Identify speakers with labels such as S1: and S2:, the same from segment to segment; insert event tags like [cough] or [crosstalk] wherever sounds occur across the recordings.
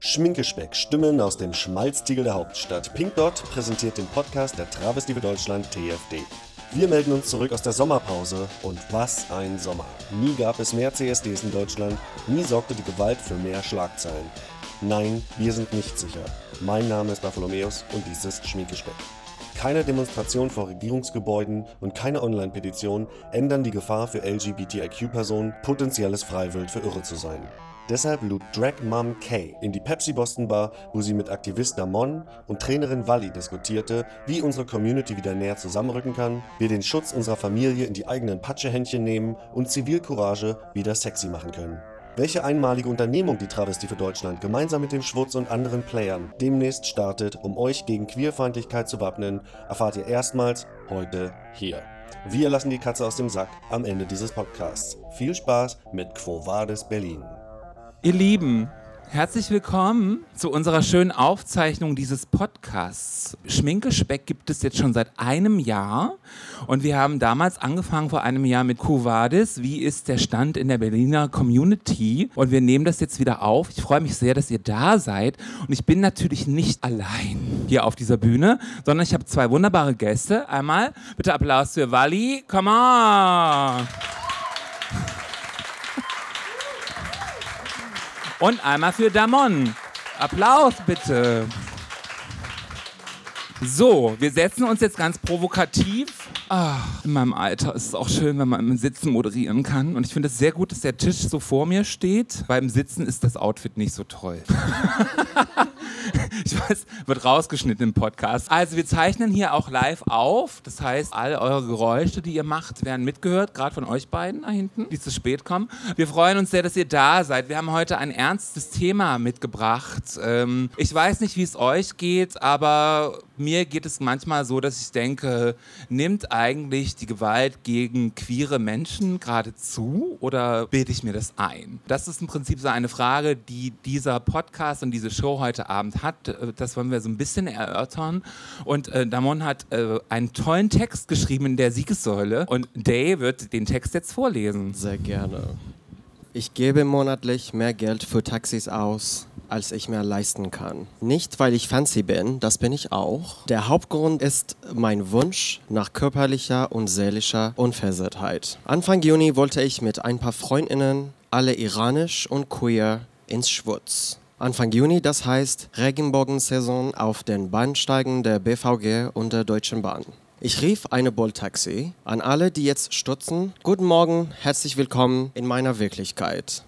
S1: Schminkespeck, Stimmen aus dem Schmalztiegel der Hauptstadt. Pink Dot präsentiert den Podcast der Travestie für Deutschland TFD. Wir melden uns zurück aus der Sommerpause und was ein Sommer. Nie gab es mehr CSDs in Deutschland, nie sorgte die Gewalt für mehr Schlagzeilen. Nein, wir sind nicht sicher. Mein Name ist Bartholomäus und dies ist Schminkespeck. Keine Demonstration vor Regierungsgebäuden und keine Online-Petition ändern die Gefahr für LGBTIQ-Personen, potenzielles Freiwild für Irre zu sein. Deshalb lud Drag Mom Kay in die Pepsi Boston Bar, wo sie mit Aktivist Damon und Trainerin Wally diskutierte, wie unsere Community wieder näher zusammenrücken kann, wir den Schutz unserer Familie in die eigenen Patschehändchen nehmen und Zivilcourage wieder sexy machen können. Welche einmalige Unternehmung die Travestie für Deutschland gemeinsam mit dem Schwutz und anderen Playern demnächst startet, um euch gegen Queerfeindlichkeit zu wappnen, erfahrt ihr erstmals heute hier. Wir lassen die Katze aus dem Sack am Ende dieses Podcasts. Viel Spaß mit Quo Vadis Berlin.
S2: Ihr Lieben, herzlich willkommen zu unserer schönen Aufzeichnung dieses Podcasts. Schminkespeck gibt es jetzt schon seit einem Jahr und wir haben damals angefangen vor einem Jahr mit Cuvadis. Wie ist der Stand in der Berliner Community? Und wir nehmen das jetzt wieder auf. Ich freue mich sehr, dass ihr da seid und ich bin natürlich nicht allein hier auf dieser Bühne, sondern ich habe zwei wunderbare Gäste. Einmal bitte Applaus für Wally. Come on! Und einmal für Damon. Applaus bitte. So, wir setzen uns jetzt ganz provokativ. Ah, in meinem Alter ist es auch schön, wenn man im Sitzen moderieren kann. Und ich finde es sehr gut, dass der Tisch so vor mir steht. Beim Sitzen ist das Outfit nicht so toll. [laughs] [laughs] ich weiß, wird rausgeschnitten im Podcast. Also wir zeichnen hier auch live auf. Das heißt, alle eure Geräusche, die ihr macht, werden mitgehört, gerade von euch beiden da hinten, die zu spät kommen. Wir freuen uns sehr, dass ihr da seid. Wir haben heute ein ernstes Thema mitgebracht. Ähm, ich weiß nicht, wie es euch geht, aber mir geht es manchmal so, dass ich denke, nimmt eigentlich die Gewalt gegen queere Menschen gerade zu oder bilde ich mir das ein? Das ist im Prinzip so eine Frage, die dieser Podcast und diese Show heute Abend hat. Das wollen wir so ein bisschen erörtern. Und äh, Damon hat äh, einen tollen Text geschrieben in der Siegessäule und Day wird den Text jetzt vorlesen.
S3: Sehr gerne. Ich gebe monatlich mehr Geld für Taxis aus, als ich mir leisten kann. Nicht, weil ich fancy bin, das bin ich auch. Der Hauptgrund ist mein Wunsch nach körperlicher und seelischer Unversehrtheit. Anfang Juni wollte ich mit ein paar Freundinnen, alle iranisch und queer, ins Schwutz. Anfang Juni, das heißt Regenbogensaison auf den Bahnsteigen der BVG und der Deutschen Bahn. Ich rief eine Bolt-Taxi an alle, die jetzt stutzen. Guten Morgen, herzlich willkommen in meiner Wirklichkeit.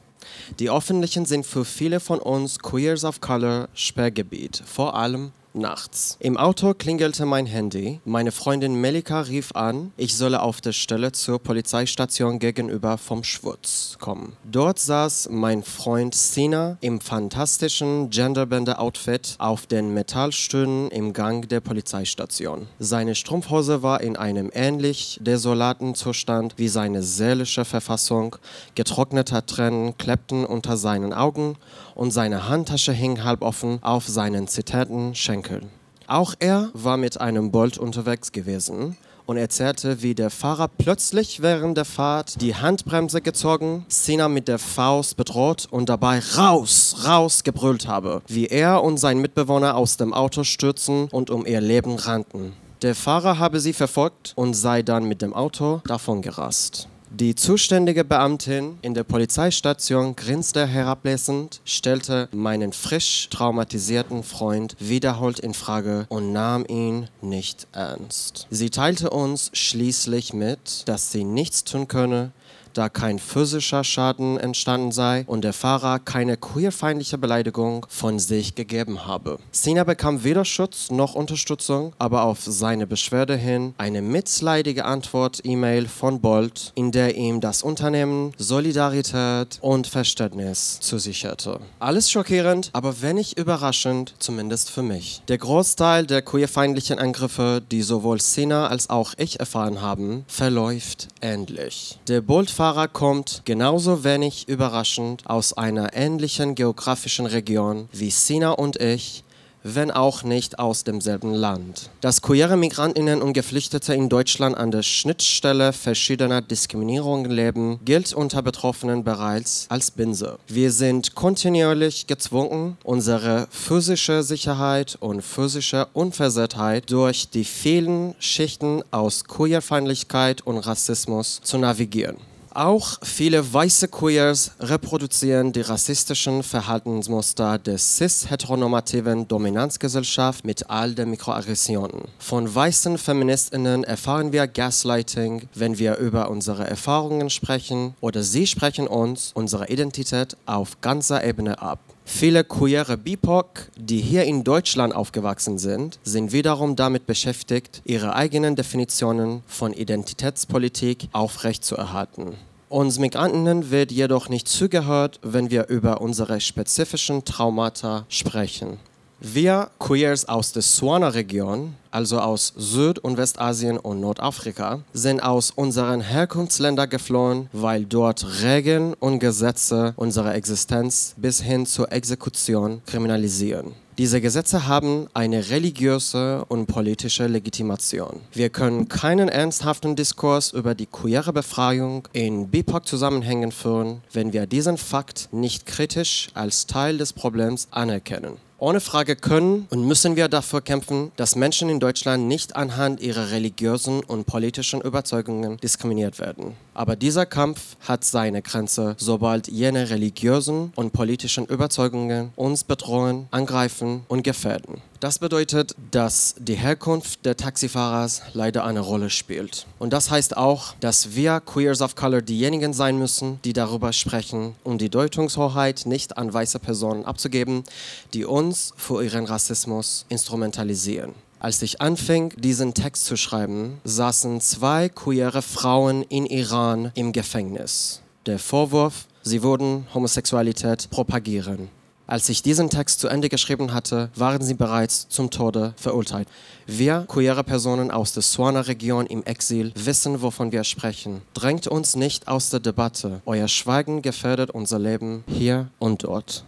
S3: Die öffentlichen sind für viele von uns Queers of Color Sperrgebiet, vor allem nachts. Im Auto klingelte mein Handy. Meine Freundin Melika rief an, ich solle auf der Stelle zur Polizeistation gegenüber vom Schwutz kommen. Dort saß mein Freund Sina im fantastischen Genderbänder-Outfit auf den Metallstühlen im Gang der Polizeistation. Seine Strumpfhose war in einem ähnlich desolaten Zustand wie seine seelische Verfassung. Getrocknete Tränen klebten unter seinen Augen und seine Handtasche hing halb offen auf seinen zitierten Schenkeln. Auch er war mit einem Bolt unterwegs gewesen und erzählte, wie der Fahrer plötzlich während der Fahrt die Handbremse gezogen, Sina mit der Faust bedroht und dabei raus, raus gebrüllt habe, wie er und sein Mitbewohner aus dem Auto stürzen und um ihr Leben rannten. Der Fahrer habe sie verfolgt und sei dann mit dem Auto davongerast. Die zuständige Beamtin in der Polizeistation grinste herablassend, stellte meinen frisch traumatisierten Freund wiederholt in Frage und nahm ihn nicht ernst. Sie teilte uns schließlich mit, dass sie nichts tun könne, da kein physischer Schaden entstanden sei und der Fahrer keine queerfeindliche Beleidigung von sich gegeben habe. Sina bekam weder Schutz noch Unterstützung, aber auf seine Beschwerde hin eine mitleidige Antwort-E-Mail von Bolt, in der ihm das Unternehmen Solidarität und Verständnis zusicherte. Alles schockierend, aber wenig überraschend, zumindest für mich. Der Großteil der queerfeindlichen Angriffe, die sowohl Sina als auch ich erfahren haben, verläuft ähnlich. Der Bolt Fahrer kommt genauso wenig überraschend aus einer ähnlichen geografischen Region wie Sina und ich, wenn auch nicht aus demselben Land. Dass queere Migrantinnen und Geflüchtete in Deutschland an der Schnittstelle verschiedener Diskriminierungen leben, gilt unter Betroffenen bereits als Binse. Wir sind kontinuierlich gezwungen, unsere physische Sicherheit und physische Unversehrtheit durch die vielen Schichten aus Queerfeindlichkeit und Rassismus zu navigieren. Auch viele weiße Queers reproduzieren die rassistischen Verhaltensmuster der cis-heteronormativen Dominanzgesellschaft mit all den Mikroaggressionen. Von weißen Feministinnen erfahren wir Gaslighting, wenn wir über unsere Erfahrungen sprechen oder sie sprechen uns unsere Identität auf ganzer Ebene ab. Viele queere BIPOC, die hier in Deutschland aufgewachsen sind, sind wiederum damit beschäftigt, ihre eigenen Definitionen von Identitätspolitik aufrechtzuerhalten. Uns Migrantinnen wird jedoch nicht zugehört, wenn wir über unsere spezifischen Traumata sprechen. Wir Queers aus der Swana-Region, also aus Süd- und Westasien und Nordafrika, sind aus unseren Herkunftsländern geflohen, weil dort Regeln und Gesetze unsere Existenz bis hin zur Exekution kriminalisieren. Diese Gesetze haben eine religiöse und politische Legitimation. Wir können keinen ernsthaften Diskurs über die queere Befreiung in BIPOC-Zusammenhängen führen, wenn wir diesen Fakt nicht kritisch als Teil des Problems anerkennen. Ohne Frage können und müssen wir dafür kämpfen, dass Menschen in Deutschland nicht anhand ihrer religiösen und politischen Überzeugungen diskriminiert werden. Aber dieser Kampf hat seine Grenze, sobald jene religiösen und politischen Überzeugungen uns bedrohen, angreifen und gefährden. Das bedeutet, dass die Herkunft der Taxifahrers leider eine Rolle spielt. Und das heißt auch, dass wir Queers of Color diejenigen sein müssen, die darüber sprechen, um die Deutungshoheit nicht an weiße Personen abzugeben, die uns für ihren Rassismus instrumentalisieren. Als ich anfing, diesen Text zu schreiben, saßen zwei queere Frauen in Iran im Gefängnis. Der Vorwurf, sie würden Homosexualität propagieren. Als ich diesen Text zu Ende geschrieben hatte, waren sie bereits zum Tode verurteilt. Wir, queere Personen aus der Swana-Region im Exil, wissen, wovon wir sprechen. Drängt uns nicht aus der Debatte. Euer Schweigen gefährdet unser Leben hier und dort.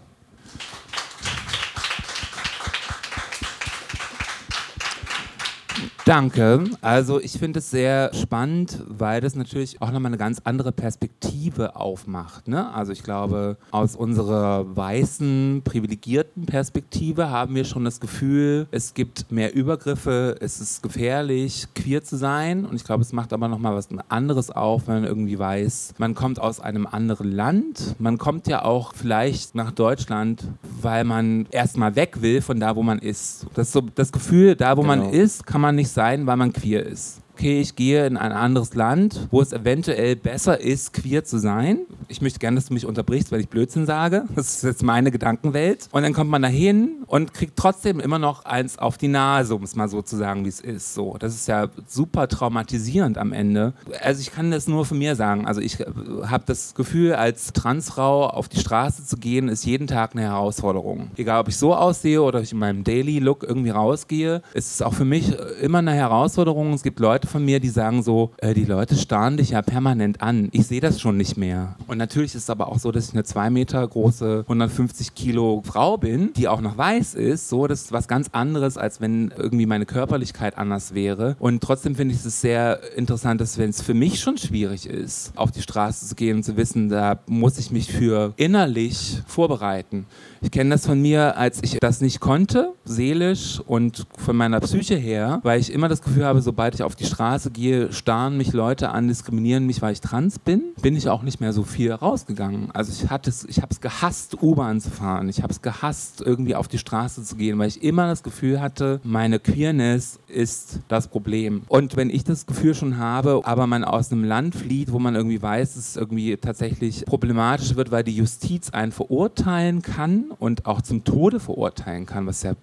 S2: Danke. Also ich finde es sehr spannend, weil das natürlich auch nochmal eine ganz andere Perspektive aufmacht. Ne? Also ich glaube, aus unserer weißen, privilegierten Perspektive haben wir schon das Gefühl, es gibt mehr Übergriffe, es ist gefährlich, queer zu sein. Und ich glaube, es macht aber nochmal was anderes auf, wenn man irgendwie weiß, man kommt aus einem anderen Land. Man kommt ja auch vielleicht nach Deutschland, weil man erstmal weg will von da, wo man ist. Das, so, das Gefühl, da, wo genau. man ist, kann man nicht sein, weil man queer ist okay, ich gehe in ein anderes Land, wo es eventuell besser ist, queer zu sein. Ich möchte gerne, dass du mich unterbrichst, weil ich Blödsinn sage. Das ist jetzt meine Gedankenwelt. Und dann kommt man dahin und kriegt trotzdem immer noch eins auf die Nase, um es mal so zu sagen, wie es ist. So, das ist ja super traumatisierend am Ende. Also ich kann das nur von mir sagen. Also ich habe das Gefühl, als Transfrau auf die Straße zu gehen, ist jeden Tag eine Herausforderung. Egal, ob ich so aussehe oder ob ich in meinem Daily Look irgendwie rausgehe, ist es auch für mich immer eine Herausforderung. Es gibt Leute, Leute von mir, die sagen so, äh, die Leute starren dich ja permanent an. Ich sehe das schon nicht mehr. Und natürlich ist es aber auch so, dass ich eine zwei Meter große, 150 Kilo Frau bin, die auch noch weiß ist. So, das ist was ganz anderes, als wenn irgendwie meine Körperlichkeit anders wäre. Und trotzdem finde ich es sehr interessant, dass wenn es für mich schon schwierig ist, auf die Straße zu gehen und zu wissen, da muss ich mich für innerlich vorbereiten. Ich kenne das von mir, als ich das nicht konnte, seelisch und von meiner Psyche her, weil ich immer das Gefühl habe, sobald ich auf die Straße gehe, starren mich Leute an, diskriminieren mich, weil ich trans bin, bin ich auch nicht mehr so viel rausgegangen. Also ich hatte es, ich habe es gehasst, U-Bahn zu fahren. Ich habe es gehasst, irgendwie auf die Straße zu gehen, weil ich immer das Gefühl hatte, meine Queerness ist das Problem. Und wenn ich das Gefühl schon habe, aber man aus einem Land flieht, wo man irgendwie weiß, dass es irgendwie tatsächlich problematisch wird, weil die Justiz einen verurteilen kann und auch zum Tode verurteilen kann, was ja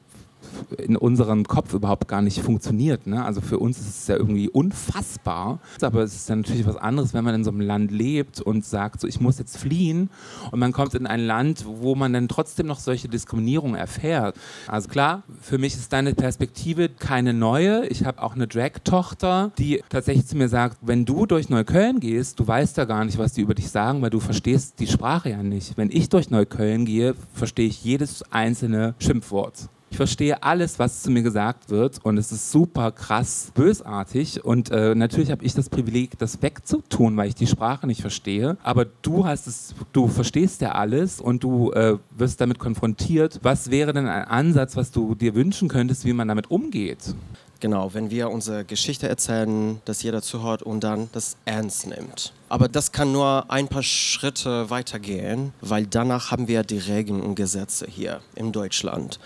S2: in unserem Kopf überhaupt gar nicht funktioniert. Ne? Also für uns ist es ja irgendwie unfassbar. Aber es ist ja natürlich was anderes, wenn man in so einem Land lebt und sagt, so ich muss jetzt fliehen und man kommt in ein Land, wo man dann trotzdem noch solche Diskriminierung erfährt. Also klar, für mich ist deine Perspektive keine neue. Ich habe auch eine Drag-Tochter, die tatsächlich zu mir sagt, wenn du durch Neukölln gehst, du weißt ja gar nicht, was die über dich sagen, weil du verstehst die Sprache ja nicht. Wenn ich durch Neukölln gehe, verstehe ich jedes einzelne Schimpfwort. Ich verstehe alles, was zu mir gesagt wird und es ist super krass bösartig und äh, natürlich habe ich das Privileg, das wegzutun, weil ich die Sprache nicht verstehe. Aber du hast es, du verstehst ja alles und du äh, wirst damit konfrontiert. Was wäre denn ein Ansatz, was du dir wünschen könntest, wie man damit umgeht?
S3: Genau, wenn wir unsere Geschichte erzählen, dass jeder zuhört und dann das ernst nimmt. Aber das kann nur ein paar Schritte weitergehen, weil danach haben wir die Regeln und Gesetze hier in Deutschland.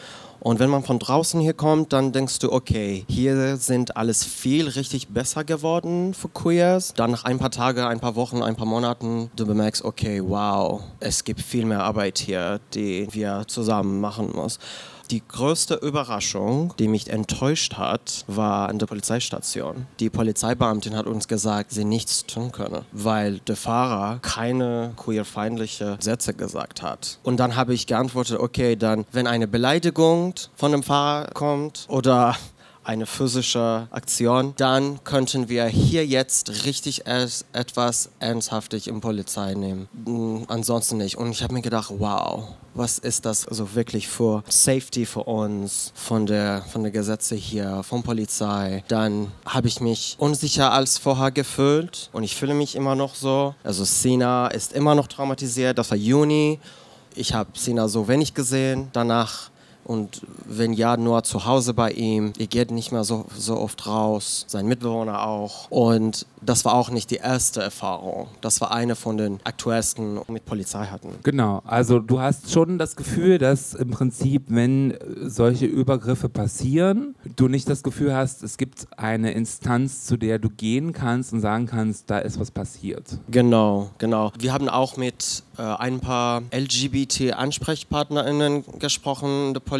S3: Und wenn man von draußen hier kommt, dann denkst du, okay, hier sind alles viel richtig besser geworden für Queers. Dann nach ein paar Tagen, ein paar Wochen, ein paar Monaten, du bemerkst, okay, wow, es gibt viel mehr Arbeit hier, die wir zusammen machen müssen. Die größte Überraschung, die mich enttäuscht hat, war an der Polizeistation. Die Polizeibeamtin hat uns gesagt, sie nichts tun könne, weil der Fahrer keine queerfeindliche Sätze gesagt hat. Und dann habe ich geantwortet, okay, dann, wenn eine Beleidigung von dem Fahrer kommt oder eine physische Aktion, dann könnten wir hier jetzt richtig etwas ernsthaftig in Polizei nehmen. Ansonsten nicht. Und ich habe mir gedacht, wow, was ist das also wirklich für Safety für uns, von der, von der Gesetze hier, von Polizei. Dann habe ich mich unsicher als vorher gefühlt und ich fühle mich immer noch so. Also Sina ist immer noch traumatisiert, das war Juni. Ich habe Sina so wenig gesehen. Danach und wenn ja, nur zu Hause bei ihm. Er geht nicht mehr so, so oft raus, sein Mitbewohner auch. Und das war auch nicht die erste Erfahrung. Das war eine von den aktuellsten mit Polizei hatten.
S2: Genau, also du hast schon das Gefühl, dass im Prinzip, wenn solche Übergriffe passieren, du nicht das Gefühl hast, es gibt eine Instanz, zu der du gehen kannst und sagen kannst, da ist was passiert.
S3: Genau, genau. Wir haben auch mit äh, ein paar LGBT-AnsprechpartnerInnen gesprochen, der Polizei.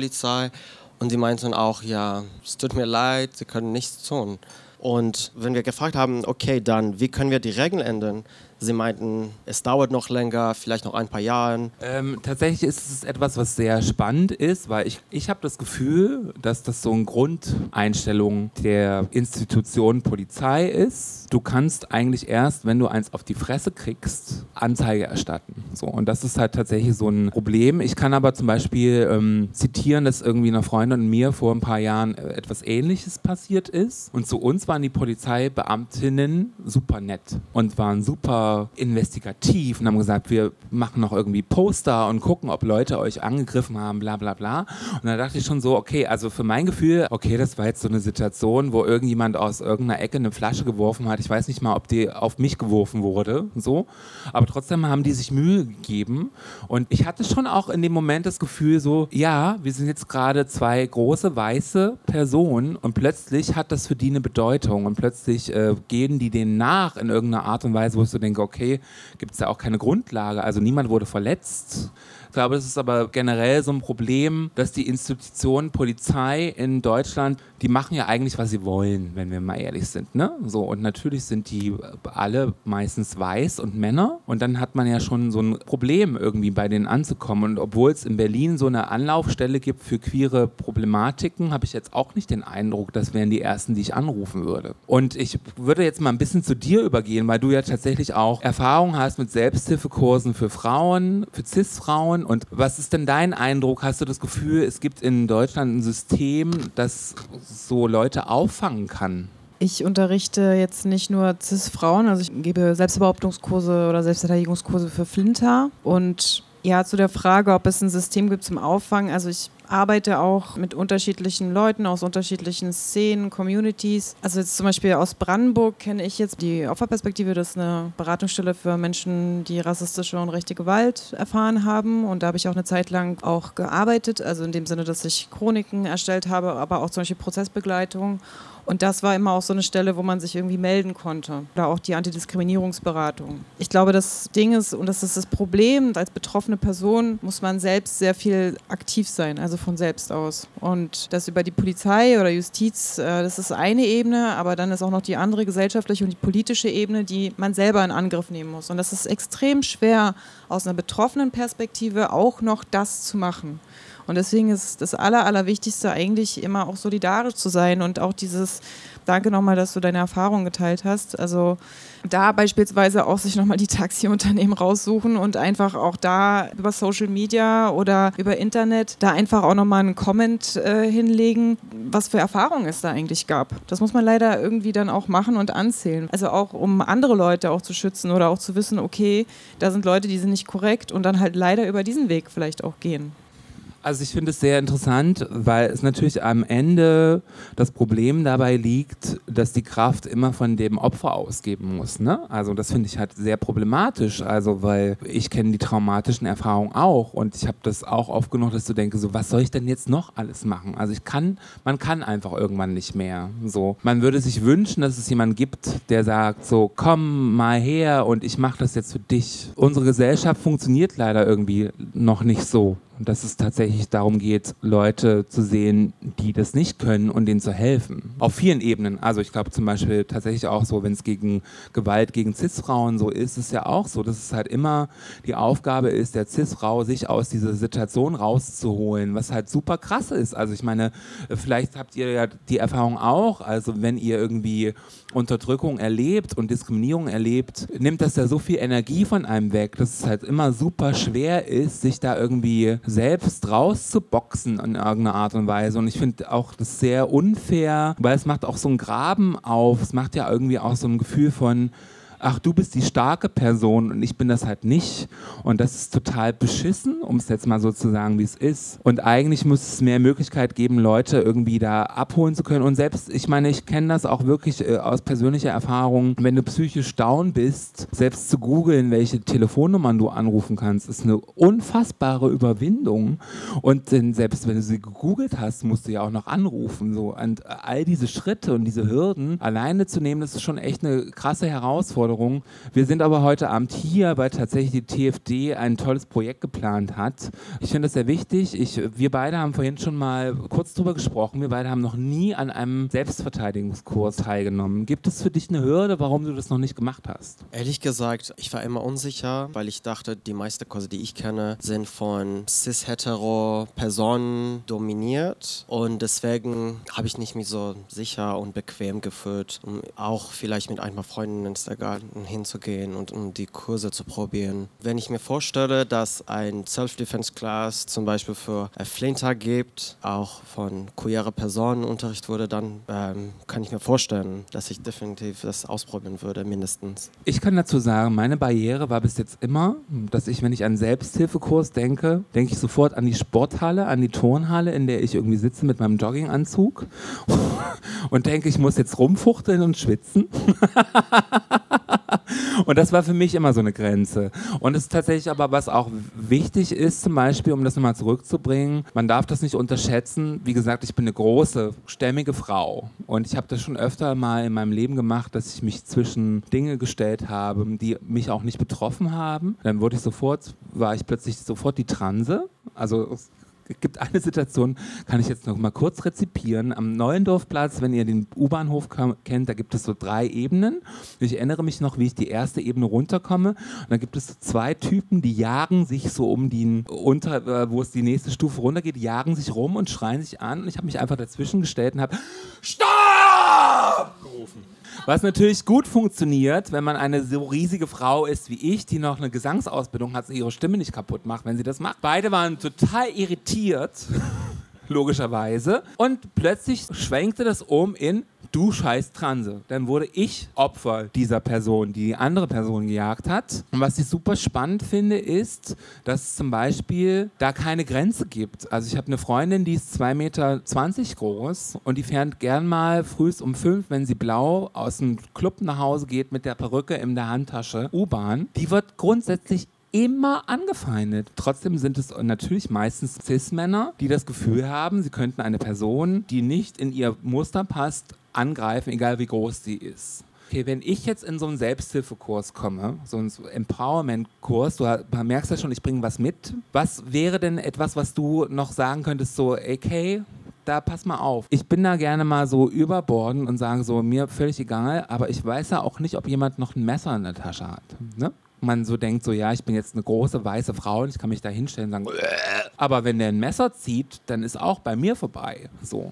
S3: Und die meinten auch, ja, es tut mir leid, sie können nichts tun. Und wenn wir gefragt haben, okay, dann wie können wir die Regeln ändern, Sie meinten, es dauert noch länger, vielleicht noch ein paar Jahre.
S2: Ähm, tatsächlich ist es etwas, was sehr spannend ist, weil ich, ich habe das Gefühl, dass das so eine Grundeinstellung der Institution Polizei ist. Du kannst eigentlich erst, wenn du eins auf die Fresse kriegst, Anzeige erstatten. So, und das ist halt tatsächlich so ein Problem. Ich kann aber zum Beispiel ähm, zitieren, dass irgendwie einer Freundin und mir vor ein paar Jahren äh, etwas Ähnliches passiert ist. Und zu uns waren die Polizeibeamtinnen super nett und waren super investigativ und haben gesagt, wir machen noch irgendwie Poster und gucken, ob Leute euch angegriffen haben, bla bla bla. Und da dachte ich schon so, okay, also für mein Gefühl, okay, das war jetzt so eine Situation, wo irgendjemand aus irgendeiner Ecke eine Flasche geworfen hat. Ich weiß nicht mal, ob die auf mich geworfen wurde, so. Aber trotzdem haben die sich Mühe gegeben. Und ich hatte schon auch in dem Moment das Gefühl so, ja, wir sind jetzt gerade zwei große weiße Personen und plötzlich hat das für die eine Bedeutung und plötzlich äh, gehen die denen nach in irgendeiner Art und Weise, wo ich so denke, okay, gibt es da auch keine Grundlage. Also niemand wurde verletzt. Ich glaube, es ist aber generell so ein Problem, dass die Institutionen Polizei in Deutschland, die machen ja eigentlich, was sie wollen, wenn wir mal ehrlich sind. Ne? So, und natürlich sind die alle meistens weiß und Männer. Und dann hat man ja schon so ein Problem, irgendwie bei denen anzukommen. Und obwohl es in Berlin so eine Anlaufstelle gibt für queere Problematiken, habe ich jetzt auch nicht den Eindruck, das wären die ersten, die ich anrufen würde. Und ich würde jetzt mal ein bisschen zu dir übergehen, weil du ja tatsächlich auch Erfahrung hast mit Selbsthilfekursen für Frauen, für CIS-Frauen und was ist denn dein Eindruck? Hast du das Gefühl, es gibt in Deutschland ein System, das so Leute auffangen kann?
S4: Ich unterrichte jetzt nicht nur CIS-Frauen, also ich gebe Selbstbehauptungskurse oder Selbstverteidigungskurse für Flinter. Und ja, zu der Frage, ob es ein System gibt zum Auffangen. Also ich arbeite auch mit unterschiedlichen Leuten aus unterschiedlichen Szenen, Communities. Also jetzt zum Beispiel aus Brandenburg kenne ich jetzt die Opferperspektive. Das ist eine Beratungsstelle für Menschen, die rassistische und rechte Gewalt erfahren haben. Und da habe ich auch eine Zeit lang auch gearbeitet. Also in dem Sinne, dass ich Chroniken erstellt habe, aber auch zum Beispiel Prozessbegleitung. Und das war immer auch so eine Stelle, wo man sich irgendwie melden konnte. Oder auch die Antidiskriminierungsberatung. Ich glaube, das Ding ist, und das ist das Problem, als betroffene Person muss man selbst sehr viel aktiv sein, also von selbst aus. Und das über die Polizei oder Justiz, äh, das ist eine Ebene, aber dann ist auch noch die andere gesellschaftliche und die politische Ebene, die man selber in Angriff nehmen muss. Und das ist extrem schwer aus einer betroffenen Perspektive auch noch das zu machen. Und deswegen ist das Aller, Allerwichtigste eigentlich immer auch solidarisch zu sein und auch dieses, danke nochmal, dass du deine Erfahrungen geteilt hast. Also da beispielsweise auch sich nochmal die Taxiunternehmen raussuchen und einfach auch da über Social Media oder über Internet da einfach auch nochmal einen Comment äh, hinlegen, was für Erfahrungen es da eigentlich gab. Das muss man leider irgendwie dann auch machen und anzählen. Also auch um andere Leute auch zu schützen oder auch zu wissen, okay, da sind Leute, die sind nicht korrekt und dann halt leider über diesen Weg vielleicht auch gehen.
S2: Also ich finde es sehr interessant, weil es natürlich am Ende das Problem dabei liegt, dass die Kraft immer von dem Opfer ausgeben muss. Ne? Also das finde ich halt sehr problematisch. Also weil ich kenne die traumatischen Erfahrungen auch und ich habe das auch oft genug, dass du denkst, so was soll ich denn jetzt noch alles machen? Also ich kann, man kann einfach irgendwann nicht mehr. So, man würde sich wünschen, dass es jemanden gibt, der sagt, so komm mal her und ich mache das jetzt für dich. Unsere Gesellschaft funktioniert leider irgendwie noch nicht so dass es tatsächlich darum geht, Leute zu sehen, die das nicht können und denen zu helfen. Auf vielen Ebenen. Also ich glaube zum Beispiel tatsächlich auch so, wenn es gegen Gewalt gegen Cis-Frauen so ist, ist es ja auch so, dass es halt immer die Aufgabe ist, der Cis-Frau sich aus dieser Situation rauszuholen, was halt super krass ist. Also ich meine, vielleicht habt ihr ja die Erfahrung auch, also wenn ihr irgendwie Unterdrückung erlebt und Diskriminierung erlebt, nimmt das ja so viel Energie von einem weg, dass es halt immer super schwer ist, sich da irgendwie selbst rauszuboxen in irgendeiner Art und Weise. Und ich finde auch das sehr unfair, weil es macht auch so einen Graben auf. Es macht ja irgendwie auch so ein Gefühl von, ach, du bist die starke Person und ich bin das halt nicht. Und das ist total beschissen, um es jetzt mal so zu sagen, wie es ist. Und eigentlich muss es mehr Möglichkeit geben, Leute irgendwie da abholen zu können. Und selbst, ich meine, ich kenne das auch wirklich äh, aus persönlicher Erfahrung, wenn du psychisch down bist, selbst zu googeln, welche Telefonnummern du anrufen kannst, ist eine unfassbare Überwindung. Und denn selbst wenn du sie gegoogelt hast, musst du ja auch noch anrufen. So. Und all diese Schritte und diese Hürden alleine zu nehmen, das ist schon echt eine krasse Herausforderung. Herausforderung. Wir sind aber heute Abend hier, weil tatsächlich die TFD ein tolles Projekt geplant hat. Ich finde das sehr wichtig. Ich, wir beide haben vorhin schon mal kurz darüber gesprochen. Wir beide haben noch nie an einem Selbstverteidigungskurs teilgenommen. Gibt es für dich eine Hürde, warum du das noch nicht gemacht hast?
S3: Ehrlich gesagt, ich war immer unsicher, weil ich dachte, die meisten Kurse, die ich kenne, sind von cis-hetero Personen dominiert und deswegen habe ich nicht mich so sicher und bequem gefühlt, auch vielleicht mit ein paar Freunden ins Garten hinzugehen und um die Kurse zu probieren. Wenn ich mir vorstelle, dass ein Self-Defense-Class zum Beispiel für Flinter gibt, auch von queere Personen Unterricht wurde, dann ähm, kann ich mir vorstellen, dass ich definitiv das ausprobieren würde, mindestens.
S2: Ich kann dazu sagen, meine Barriere war bis jetzt immer, dass ich, wenn ich an Selbsthilfekurs denke, denke ich sofort an die Sporthalle, an die Turnhalle, in der ich irgendwie sitze mit meinem Jogginganzug [laughs] und denke, ich muss jetzt rumfuchteln und schwitzen. [laughs] [laughs] und das war für mich immer so eine Grenze. Und es ist tatsächlich aber, was auch wichtig ist, zum Beispiel, um das nochmal zurückzubringen, man darf das nicht unterschätzen. Wie gesagt, ich bin eine große, stämmige Frau. Und ich habe das schon öfter mal in meinem Leben gemacht, dass ich mich zwischen Dinge gestellt habe, die mich auch nicht betroffen haben. Dann wurde ich sofort, war ich plötzlich sofort die Transe. Also gibt eine Situation, kann ich jetzt noch mal kurz rezipieren. Am Neuendorfplatz, wenn ihr den U-Bahnhof kennt, da gibt es so drei Ebenen. Ich erinnere mich noch, wie ich die erste Ebene runterkomme. Und da gibt es so zwei Typen, die jagen sich so um die unter, äh, wo es die nächste Stufe runtergeht, die sich rum und schreien sich an. Und ich habe mich einfach dazwischen gestellt und habe Stopp gerufen. Was natürlich gut funktioniert, wenn man eine so riesige Frau ist wie ich, die noch eine Gesangsausbildung hat und ihre Stimme nicht kaputt macht, wenn sie das macht. Beide waren total irritiert, [laughs] logischerweise. Und plötzlich schwenkte das um in du scheiß Transe. Dann wurde ich Opfer dieser Person, die die andere Person gejagt hat. Und was ich super spannend finde, ist, dass es zum Beispiel da keine Grenze gibt. Also ich habe eine Freundin, die ist 2,20 Meter groß und die fährt gern mal frühst um fünf, wenn sie blau aus dem Club nach Hause geht mit der Perücke in der Handtasche, U-Bahn. Die wird grundsätzlich immer angefeindet. Trotzdem sind es natürlich meistens Cis-Männer, die das Gefühl haben, sie könnten eine Person, die nicht in ihr Muster passt, angreifen, egal wie groß sie ist. Okay, wenn ich jetzt in so einen Selbsthilfekurs komme, so einen Empowerment-Kurs, du merkst ja schon, ich bringe was mit. Was wäre denn etwas, was du noch sagen könntest, so, okay, da pass mal auf. Ich bin da gerne mal so überborden und sage so, mir völlig egal, aber ich weiß ja auch nicht, ob jemand noch ein Messer in der Tasche hat. Ne? Man so denkt, so ja, ich bin jetzt eine große weiße Frau und ich kann mich da hinstellen und sagen, äh. aber wenn der ein Messer zieht, dann ist auch bei mir vorbei. So,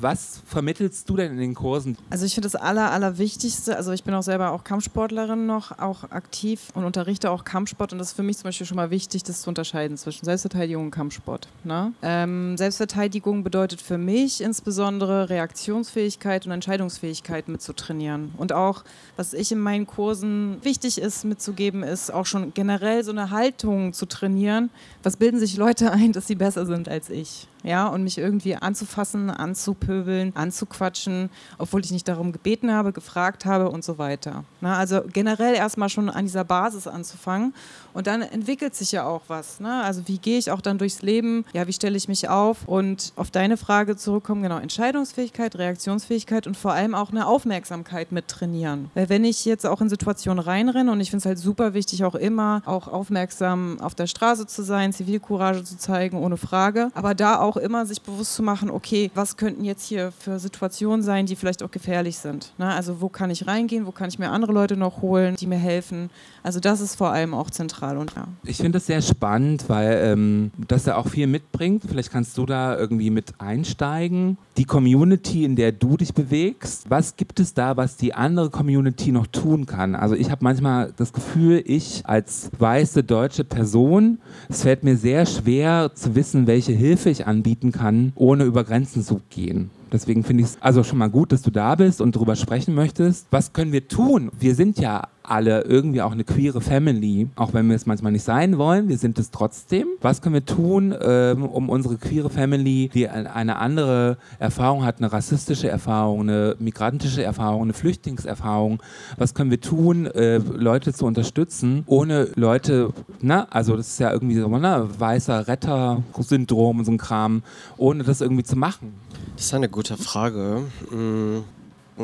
S2: was vermittelst du denn in den Kursen?
S4: Also ich finde das aller, allerwichtigste, also ich bin auch selber auch Kampfsportlerin noch, auch aktiv und unterrichte auch Kampfsport und das ist für mich zum Beispiel schon mal wichtig, das zu unterscheiden zwischen Selbstverteidigung und Kampfsport. Ne? Ähm, Selbstverteidigung bedeutet für mich insbesondere Reaktionsfähigkeit und Entscheidungsfähigkeit mitzutrainieren. Und auch, was ich in meinen Kursen wichtig ist mitzugeben, ist auch schon generell so eine Haltung zu trainieren. Was bilden sich Leute ein, dass sie besser sind als ich? Ja, und mich irgendwie anzufassen, anzupöbeln, anzuquatschen, obwohl ich nicht darum gebeten habe, gefragt habe und so weiter. Na, also generell erstmal schon an dieser Basis anzufangen und dann entwickelt sich ja auch was. Ne? Also wie gehe ich auch dann durchs Leben? Ja, wie stelle ich mich auf? Und auf deine Frage zurückkommen, genau, Entscheidungsfähigkeit, Reaktionsfähigkeit und vor allem auch eine Aufmerksamkeit mit trainieren. Weil wenn ich jetzt auch in Situationen reinrenne und ich finde es halt super wichtig, auch immer auch aufmerksam auf der Straße zu sein, Zivilcourage zu zeigen, ohne Frage, aber da auch immer sich bewusst zu machen, okay, was könnten jetzt hier für Situationen sein, die vielleicht auch gefährlich sind. Ne? Also wo kann ich reingehen, wo kann ich mir andere Leute noch holen, die mir helfen. Also das ist vor allem auch zentral. Und, ja.
S2: Ich finde das sehr spannend, weil ähm, das ja auch viel mitbringt. Vielleicht kannst du da irgendwie mit einsteigen. Die Community, in der du dich bewegst, was gibt es da, was die andere Community noch tun kann? Also ich habe manchmal das Gefühl, ich als weiße deutsche Person, es fällt mir sehr schwer zu wissen, welche Hilfe ich anbieten kann, ohne über Grenzen zu gehen. Deswegen finde ich es also schon mal gut, dass du da bist und darüber sprechen möchtest. Was können wir tun? Wir sind ja alle irgendwie auch eine queere Family, auch wenn wir es manchmal nicht sein wollen. Wir sind es trotzdem. Was können wir tun, ähm, um unsere queere Family, die eine andere Erfahrung hat, eine rassistische Erfahrung, eine migrantische Erfahrung, eine Flüchtlingserfahrung, was können wir tun, äh, Leute zu unterstützen, ohne Leute, na, also das ist ja irgendwie so, ne, weißer Retter-Syndrom so ein Kram, ohne das irgendwie zu machen.
S3: Das ist eine gute Frage. Und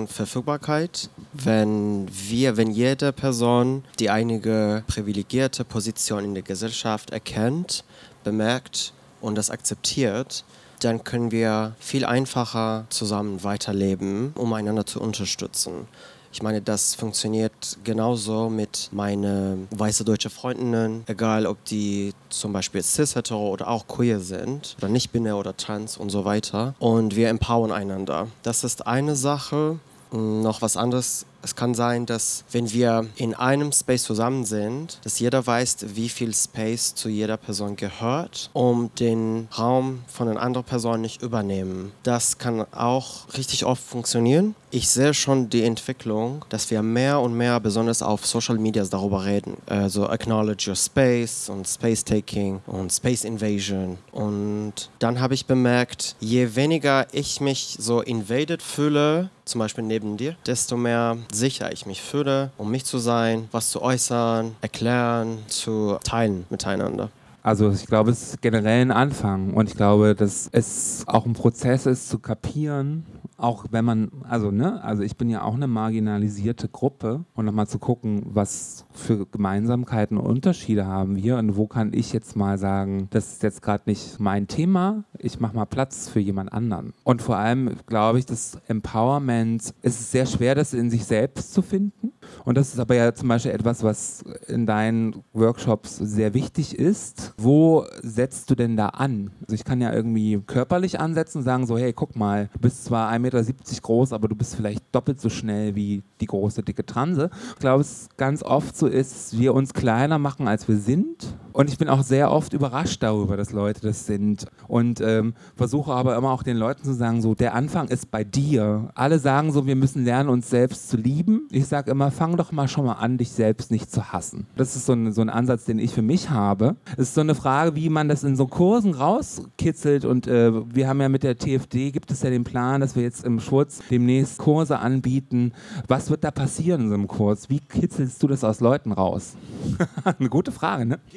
S3: Verfügbarkeit, wenn wir, wenn jede Person die einige privilegierte Position in der Gesellschaft erkennt, bemerkt und das akzeptiert, dann können wir viel einfacher zusammen weiterleben, um einander zu unterstützen. Ich meine, das funktioniert genauso mit meinen weißen deutschen Freundinnen, egal ob die zum Beispiel cis-hetero oder auch queer sind oder nicht binär oder trans und so weiter. Und wir empowern einander. Das ist eine Sache. Noch was anderes es kann sein, dass wenn wir in einem Space zusammen sind, dass jeder weiß, wie viel Space zu jeder Person gehört, um den Raum von einer anderen Person nicht übernehmen. Das kann auch richtig oft funktionieren. Ich sehe schon die Entwicklung, dass wir mehr und mehr, besonders auf Social Media, darüber reden. Also Acknowledge Your Space und Space Taking und Space Invasion. Und dann habe ich bemerkt, je weniger ich mich so invaded fühle, zum Beispiel neben dir, desto mehr sicher ich mich fühle, um mich zu sein, was zu äußern, erklären, zu teilen miteinander.
S2: Also ich glaube, es ist generell ein Anfang. Und ich glaube, dass es auch ein Prozess ist zu kapieren, auch wenn man, also ne, also ich bin ja auch eine marginalisierte Gruppe. Und nochmal zu gucken, was für Gemeinsamkeiten und Unterschiede haben wir. Und wo kann ich jetzt mal sagen, das ist jetzt gerade nicht mein Thema, ich mache mal Platz für jemand anderen. Und vor allem glaube ich, das Empowerment, es ist sehr schwer, das in sich selbst zu finden. Und das ist aber ja zum Beispiel etwas, was in deinen Workshops sehr wichtig ist. Wo setzt du denn da an? Also ich kann ja irgendwie körperlich ansetzen und sagen so, hey, guck mal, du bist zwar 1,70 Meter groß, aber du bist vielleicht doppelt so schnell wie die große, dicke Transe. Ich glaube, es ganz oft so ist, wir uns kleiner machen, als wir sind. Und ich bin auch sehr oft überrascht darüber, dass Leute das sind. Und ähm, versuche aber immer auch den Leuten zu sagen, so, der Anfang ist bei dir. Alle sagen so, wir müssen lernen, uns selbst zu lieben. Ich sage immer, fang doch mal schon mal an, dich selbst nicht zu hassen. Das ist so ein, so ein Ansatz, den ich für mich habe. Es so eine Frage, wie man das in so Kursen rauskitzelt. Und äh, wir haben ja mit der TFD, gibt es ja den Plan, dass wir jetzt im Schutz demnächst Kurse anbieten. Was wird da passieren in so einem Kurs? Wie kitzelst du das aus Leuten raus? [laughs] eine gute Frage, ne? [laughs]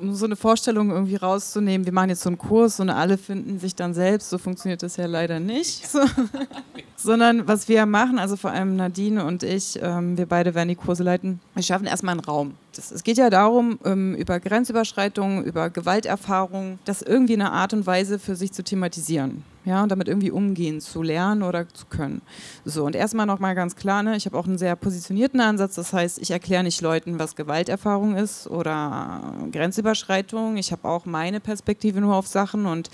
S4: um so eine Vorstellung irgendwie rauszunehmen, wir machen jetzt so einen Kurs und alle finden sich dann selbst, so funktioniert das ja leider nicht. So. [laughs] Sondern was wir machen, also vor allem Nadine und ich, ähm, wir beide werden die Kurse leiten, wir schaffen erstmal einen Raum. Das, es geht ja darum, ähm, über Grenzüberschreitungen, über Gewalterfahrungen, das irgendwie in einer Art und Weise für sich zu thematisieren. Ja, und damit irgendwie umgehen zu lernen oder zu können. So, und erstmal nochmal ganz klar, ne, ich habe auch einen sehr positionierten Ansatz, das heißt, ich erkläre nicht Leuten, was Gewalterfahrung ist oder Grenzüberschreitung. Ich habe auch meine Perspektive nur auf Sachen und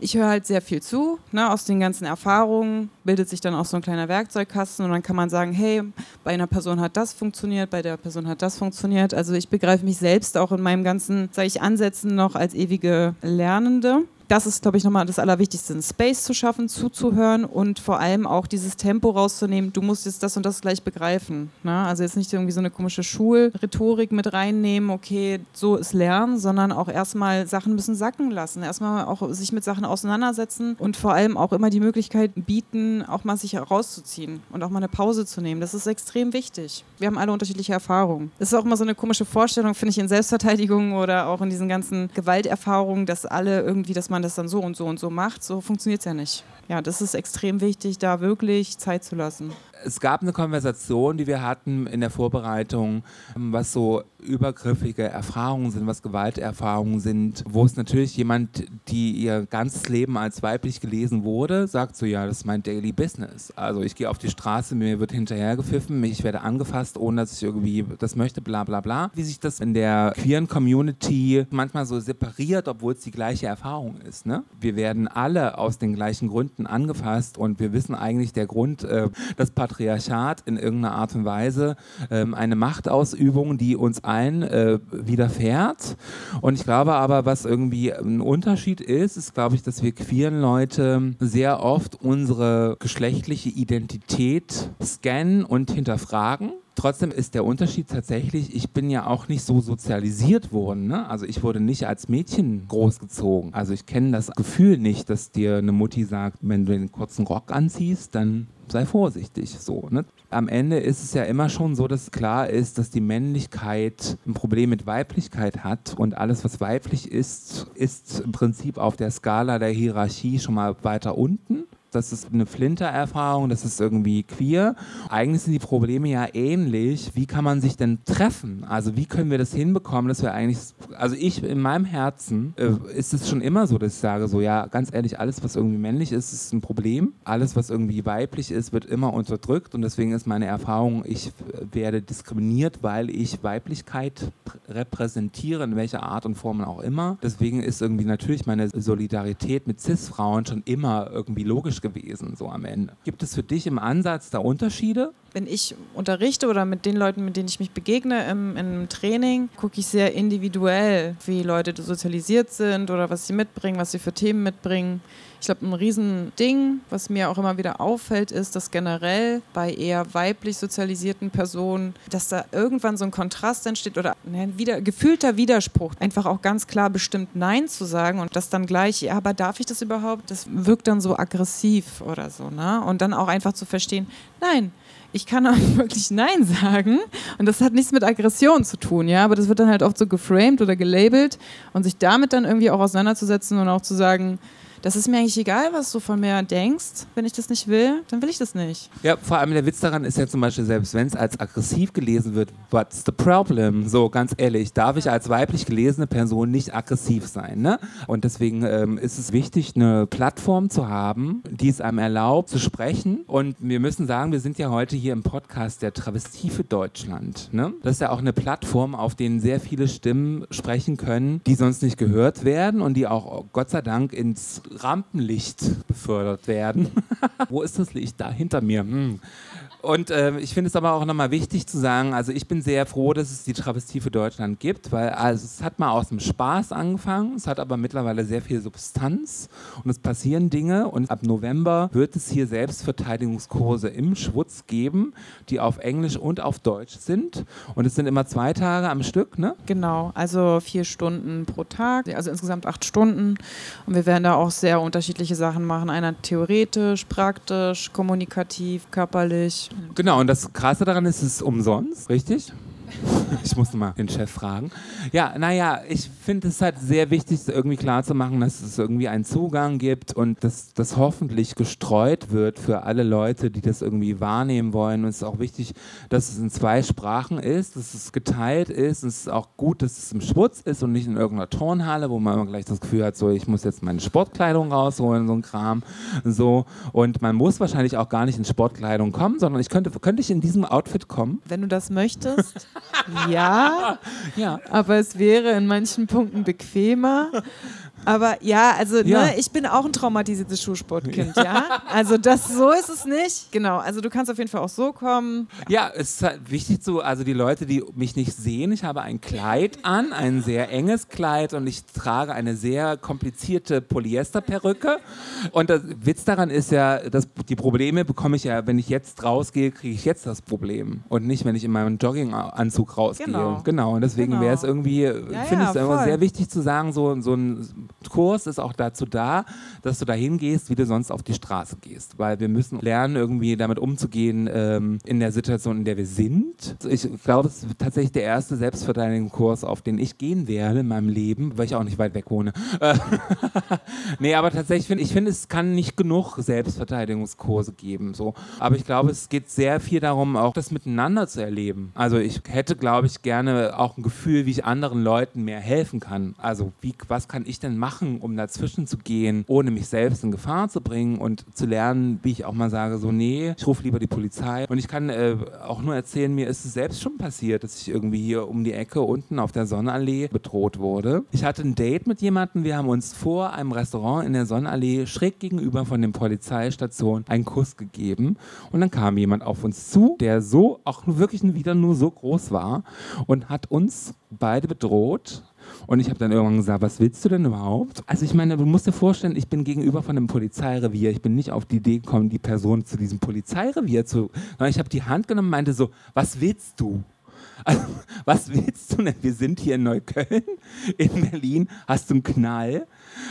S4: ich höre halt sehr viel zu. Ne? Aus den ganzen Erfahrungen bildet sich dann auch so ein kleiner Werkzeugkasten und dann kann man sagen, hey, bei einer Person hat das funktioniert, bei der Person hat das funktioniert. Also ich begreife mich selbst auch in meinem ganzen, sage ich, Ansätzen noch als ewige Lernende das ist, glaube ich, nochmal das Allerwichtigste, einen Space zu schaffen, zuzuhören und vor allem auch dieses Tempo rauszunehmen. Du musst jetzt das und das gleich begreifen. Ne? Also jetzt nicht irgendwie so eine komische Schulrhetorik mit reinnehmen, okay, so ist Lernen, sondern auch erstmal Sachen müssen sacken lassen. Erstmal auch sich mit Sachen auseinandersetzen und vor allem auch immer die Möglichkeit bieten, auch mal sich herauszuziehen und auch mal eine Pause zu nehmen. Das ist extrem wichtig. Wir haben alle unterschiedliche Erfahrungen. Das ist auch immer so eine komische Vorstellung, finde ich, in Selbstverteidigung oder auch in diesen ganzen Gewalterfahrungen, dass alle irgendwie, dass man man das dann so und so und so macht. So funktioniert es ja nicht. Ja, das ist extrem wichtig, da wirklich Zeit zu lassen
S2: es gab eine Konversation, die wir hatten in der Vorbereitung, was so übergriffige Erfahrungen sind, was Gewalterfahrungen sind, wo es natürlich jemand, die ihr ganzes Leben als weiblich gelesen wurde, sagt so, ja, das ist mein Daily Business. Also ich gehe auf die Straße, mir wird hinterhergepfiffen, ich werde angefasst, ohne dass ich irgendwie das möchte, bla bla bla. Wie sich das in der queeren Community manchmal so separiert, obwohl es die gleiche Erfahrung ist. Ne? Wir werden alle aus den gleichen Gründen angefasst und wir wissen eigentlich der Grund, äh, das Patriarchat in irgendeiner Art und Weise ähm, eine Machtausübung, die uns allen äh, widerfährt. Und ich glaube aber, was irgendwie ein Unterschied ist, ist, glaube ich, dass wir queeren Leute sehr oft unsere geschlechtliche Identität scannen und hinterfragen Trotzdem ist der Unterschied tatsächlich, ich bin ja auch nicht so sozialisiert worden. Ne? Also ich wurde nicht als Mädchen großgezogen. Also ich kenne das Gefühl nicht, dass dir eine Mutti sagt, wenn du den kurzen Rock anziehst, dann sei vorsichtig. So, ne? Am Ende ist es ja immer schon so, dass klar ist, dass die Männlichkeit ein Problem mit Weiblichkeit hat und alles, was weiblich ist, ist im Prinzip auf der Skala der Hierarchie schon mal weiter unten das ist eine Flinter-Erfahrung, das ist irgendwie queer. Eigentlich sind die Probleme ja ähnlich. Wie kann man sich denn treffen? Also wie können wir das hinbekommen, dass wir eigentlich, also ich in meinem Herzen äh, ist es schon immer so, dass ich sage, so ja, ganz ehrlich, alles, was irgendwie männlich ist, ist ein Problem. Alles, was irgendwie weiblich ist, wird immer unterdrückt und deswegen ist meine Erfahrung, ich werde diskriminiert, weil ich Weiblichkeit repräsentiere, in welcher Art und Form auch immer. Deswegen ist irgendwie natürlich meine Solidarität mit Cis-Frauen schon immer irgendwie logisch logisch gewesen, so am Ende. Gibt es für dich im Ansatz da Unterschiede?
S4: Wenn ich unterrichte oder mit den Leuten, mit denen ich mich begegne im, im Training, gucke ich sehr individuell, wie Leute sozialisiert sind oder was sie mitbringen, was sie für Themen mitbringen. Ich glaube, ein Riesending, was mir auch immer wieder auffällt, ist, dass generell bei eher weiblich sozialisierten Personen, dass da irgendwann so ein Kontrast entsteht oder ein wieder, gefühlter Widerspruch, einfach auch ganz klar bestimmt Nein zu sagen und das dann gleich, ja, aber darf ich das überhaupt? Das wirkt dann so aggressiv oder so, ne? Und dann auch einfach zu verstehen, nein, ich kann auch [laughs] wirklich Nein sagen. Und das hat nichts mit Aggression zu tun, ja. Aber das wird dann halt oft so geframed oder gelabelt und sich damit dann irgendwie auch auseinanderzusetzen und auch zu sagen, das ist mir eigentlich egal, was du von mir denkst. Wenn ich das nicht will, dann will ich das nicht.
S2: Ja, vor allem der Witz daran ist ja zum Beispiel, selbst wenn es als aggressiv gelesen wird, what's the problem? So, ganz ehrlich, darf ich als weiblich gelesene Person nicht aggressiv sein, ne? Und deswegen ähm, ist es wichtig, eine Plattform zu haben, die es einem erlaubt, zu sprechen. Und wir müssen sagen, wir sind ja heute hier im Podcast der Travestie für Deutschland, ne? Das ist ja auch eine Plattform, auf denen sehr viele Stimmen sprechen können, die sonst nicht gehört werden und die auch Gott sei Dank ins Rampenlicht befördert werden. [laughs] Wo ist das Licht? Da hinter mir. Hm. Und äh, ich finde es aber auch nochmal wichtig zu sagen, also ich bin sehr froh, dass es die Travestie für Deutschland gibt, weil also es hat mal aus dem Spaß angefangen, es hat aber mittlerweile sehr viel Substanz und es passieren Dinge und ab November wird es hier Selbstverteidigungskurse im Schwutz geben, die auf Englisch und auf Deutsch sind. Und es sind immer zwei Tage am Stück, ne?
S4: Genau, also vier Stunden pro Tag, also insgesamt acht Stunden. Und wir werden da auch sehr unterschiedliche Sachen machen, einer theoretisch, praktisch, kommunikativ, körperlich
S2: Genau, und das Krasse daran ist, es ist umsonst, richtig? [laughs] ich muss mal den Chef fragen. Ja, naja, ich finde es halt sehr wichtig, irgendwie klarzumachen, dass es irgendwie einen Zugang gibt und dass das hoffentlich gestreut wird für alle Leute, die das irgendwie wahrnehmen wollen. Und es ist auch wichtig, dass es in zwei Sprachen ist, dass es geteilt ist. Und es ist auch gut, dass es im Schwutz ist und nicht in irgendeiner Turnhalle, wo man immer gleich das Gefühl hat, so ich muss jetzt meine Sportkleidung rausholen, so ein Kram. So. Und man muss wahrscheinlich auch gar nicht in Sportkleidung kommen, sondern ich könnte, könnte ich in diesem Outfit kommen.
S4: Wenn du das möchtest, [laughs] ja. [laughs]
S2: Ja.
S4: Aber es wäre in manchen Punkten bequemer. Aber ja, also
S2: Ja.
S4: Ne, ich bin auch ein traumatisiertes Schulsportkind, ja. Also das so ist es nicht. Genau. Also du kannst auf jeden Fall auch so kommen.
S2: Ja, es ist halt wichtig zu, also die Leute, die mich nicht sehen, ich habe ein Kleid an, ein sehr enges Kleid und ich trage eine sehr komplizierte Polyesterperücke. Und der Witz daran ist ja, dass die Probleme bekomme ich ja, wenn ich jetzt rausgehe, kriege ich jetzt das Problem und nicht, wenn ich in meinem Jogginganzug rausgehe.
S4: Genau.
S2: Genau. Und deswegen
S4: Genau.
S2: wäre es irgendwie,
S4: Ja,
S2: ich finde
S4: ja,
S2: es immer sehr wichtig zu sagen, so, so ein Kurs ist auch dazu da, dass du dahin gehst, wie du sonst auf die Straße gehst. Weil wir müssen lernen, irgendwie damit umzugehen ähm, in der Situation, in der wir sind. Ich glaube, es ist tatsächlich der erste Selbstverteidigungskurs, auf den ich gehen werde in meinem Leben, weil ich auch nicht weit weg wohne. [laughs] Nee, aber tatsächlich finde ich, finde, es kann nicht genug Selbstverteidigungskurse geben. So. Aber ich glaube, es geht sehr viel darum, auch das miteinander zu erleben. Also ich hätte, glaube ich, gerne auch ein Gefühl, wie ich anderen Leuten mehr helfen kann. Also wie, was kann ich denn machen, um dazwischen zu gehen, ohne mich selbst in Gefahr zu bringen und zu lernen, wie ich auch mal sage, so nee, ich rufe lieber die Polizei. Und ich kann äh, auch nur erzählen, mir ist es selbst schon passiert, dass ich irgendwie hier um die Ecke unten auf der Sonnenallee bedroht wurde. Ich hatte ein Date mit jemandem, wir haben uns vor einem Restaurant in der Sonnenallee schräg gegenüber von der Polizeistation einen Kuss gegeben und dann kam jemand auf uns zu, der so auch wirklich wieder nur so groß war und hat uns beide bedroht und ich habe dann irgendwann gesagt, was willst du denn überhaupt? Also ich meine, du musst dir vorstellen, ich bin gegenüber von einem Polizeirevier. Ich bin nicht auf die Idee gekommen, die Person zu diesem Polizeirevier zu... Ich habe die Hand genommen und meinte so, was willst du? Also, [laughs] was willst du denn? Wir sind hier in Neukölln, in Berlin. Hast du einen Knall?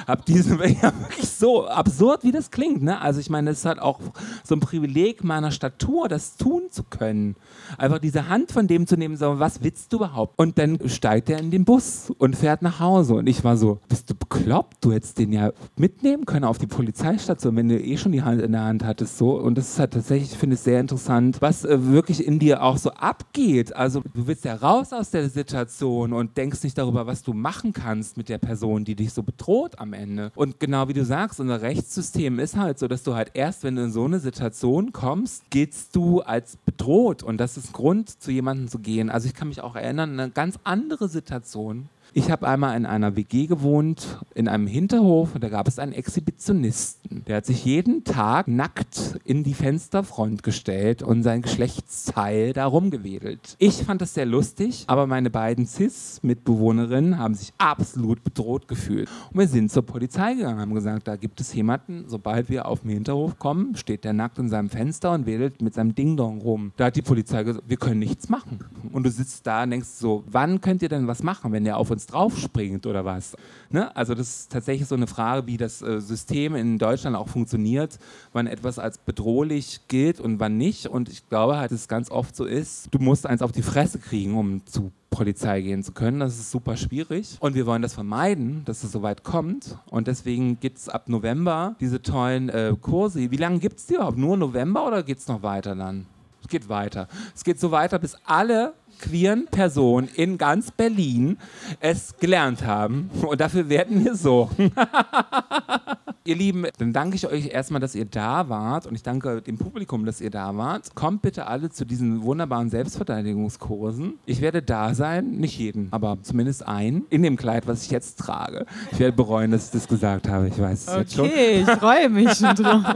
S2: Hab diese, ja, wirklich so absurd, wie das klingt. Ne? Also ich meine, es ist halt auch so ein Privileg meiner Statur, das tun zu können. Einfach diese Hand von dem zu nehmen, so, was willst du überhaupt? Und dann steigt er in den Bus und fährt nach Hause. Und ich war so, bist du bekloppt? Du hättest den ja mitnehmen können auf die Polizeistation, wenn du eh schon die Hand in der Hand hattest. So. Und das ist halt tatsächlich, ich finde es sehr interessant, was äh, wirklich in dir auch so abgeht. Also du willst ja raus aus der Situation und denkst nicht darüber, was du machen kannst mit der Person, die dich so bedroht am Ende. Und genau wie du sagst, unser Rechtssystem ist halt so, dass du halt erst, wenn du in so eine Situation kommst, giltst du als bedroht. Und das ist Grund, zu jemandem zu gehen. Also ich kann mich auch erinnern, an eine ganz andere Situation. Ich habe einmal in einer WG gewohnt, in einem Hinterhof, und da gab es einen Exhibitionisten. Der hat sich jeden Tag nackt in die Fensterfront gestellt und sein Geschlechtsteil da rumgewedelt. Ich fand das sehr lustig, aber meine beiden Cis-Mitbewohnerinnen haben sich absolut bedroht gefühlt. Und wir sind zur Polizei gegangen, haben gesagt, da gibt es jemanden, sobald wir auf den Hinterhof kommen, steht der nackt in seinem Fenster und wedelt mit seinem Ding-Dong rum. Da hat die Polizei gesagt, wir können nichts machen. Und du sitzt da und denkst so, wann könnt ihr denn was machen, wenn der auf uns draufspringt oder was? Ne? Also das ist tatsächlich so eine Frage, wie das äh, System in Deutschland auch funktioniert, wann etwas als bedrohlich gilt und wann nicht. Und ich glaube halt, dass es ganz oft so ist, du musst eins auf die Fresse kriegen, um zu Polizei gehen zu können. Das ist super schwierig. Und wir wollen das vermeiden, dass es so weit kommt. Und deswegen gibt es ab November diese tollen äh, Kurse. Wie lange gibt es die überhaupt? Nur November oder geht es noch weiter dann? Es geht weiter. Es geht so weiter, bis alle queeren Personen in ganz Berlin es gelernt haben. Und dafür werden wir so. [laughs] ihr Lieben, dann danke ich euch erstmal, dass ihr da wart. Und ich danke dem Publikum, dass ihr da wart. Kommt bitte alle zu diesen wunderbaren Selbstverteidigungskursen. Ich werde da sein, nicht jeden, aber zumindest einen, in dem Kleid, was ich jetzt trage. Ich werde bereuen, dass ich das gesagt habe. Ich weiß es jetzt schon.
S4: Okay, ich freue mich schon drauf. [laughs]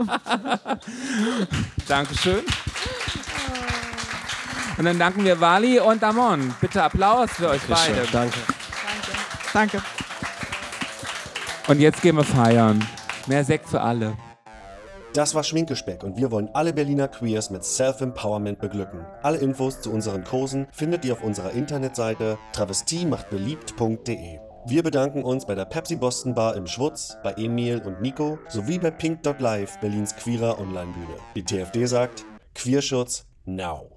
S2: Dankeschön. Und dann danken wir Wally und Damon. Bitte Applaus für euch beide.
S3: Danke.
S4: Danke.
S2: Und jetzt gehen wir feiern. Mehr Sekt für alle.
S1: Das war Schminkespeck und wir wollen alle Berliner Queers mit Self-Empowerment beglücken. Alle Infos zu unseren Kursen findet ihr auf unserer Internetseite travestiemachtbeliebt.de. Wir bedanken uns bei der Pepsi Boston Bar im Schwutz, bei Emil und Nico sowie bei Pink.live, Berlins queerer Online-Bühne. Die TFD sagt, Queerschutz now.